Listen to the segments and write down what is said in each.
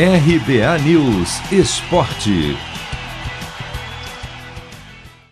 RBA News Esporte.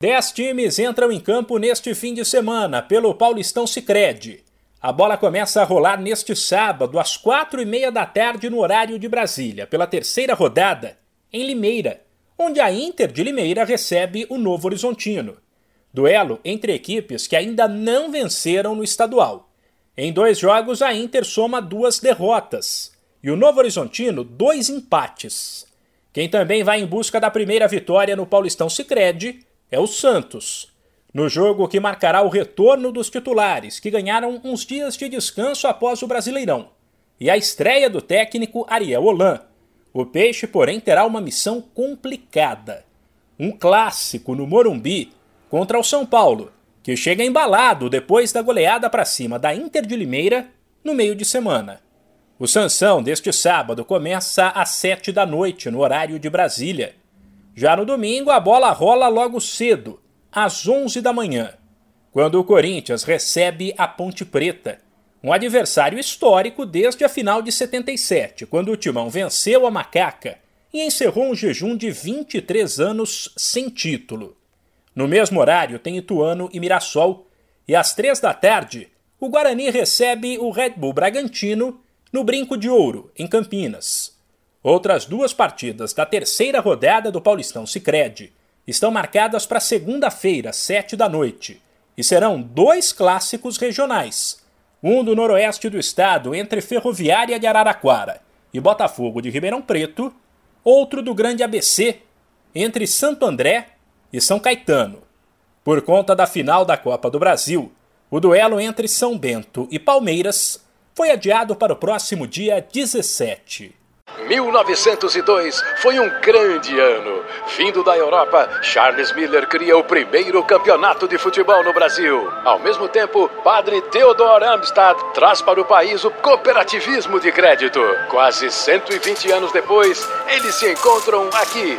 Dez times entram em campo neste fim de semana pelo Paulistão Sicredi. A bola começa a rolar neste sábado, às quatro e meia da tarde, no horário de Brasília, pela terceira rodada, em Limeira, onde a Inter de Limeira recebe o Novo Horizontino. Duelo entre equipes que ainda não venceram no estadual. Em dois jogos, a Inter soma duas derrotas e o Novo Horizontino dois empates. Quem também vai em busca da primeira vitória no Paulistão Sicredi é o Santos, no jogo que marcará o retorno dos titulares, que ganharam uns dias de descanso após o Brasileirão, e a estreia do técnico Ariel Holan. O Peixe, porém, terá uma missão complicada. Um clássico no Morumbi contra o São Paulo, que chega embalado depois da goleada para cima da Inter de Limeira no meio de semana. O Sansão deste sábado começa às sete da noite, no horário de Brasília. Já no domingo, a bola rola logo cedo, às 11 da manhã, quando o Corinthians recebe a Ponte Preta, um adversário histórico desde a final de 77, quando o Timão venceu a Macaca e encerrou um jejum de 23 anos sem título. No mesmo horário tem Ituano e Mirassol, e às três da tarde o Guarani recebe o Red Bull Bragantino no Brinco de Ouro, em Campinas. Outras duas partidas da terceira rodada do Paulistão Sicredi estão marcadas para segunda-feira, sete da noite, e serão dois clássicos regionais. Um do noroeste do estado, entre Ferroviária de Araraquara e Botafogo de Ribeirão Preto, outro do Grande ABC, entre Santo André e São Caetano. Por conta da final da Copa do Brasil, o duelo entre São Bento e Palmeiras foi adiado para o próximo dia 17. 1902 foi um grande ano. Vindo da Europa, Charles Miller cria o primeiro campeonato de futebol no Brasil. Ao mesmo tempo, padre Theodor Amstad traz para o país o cooperativismo de crédito. Quase 120 anos depois, eles se encontram aqui.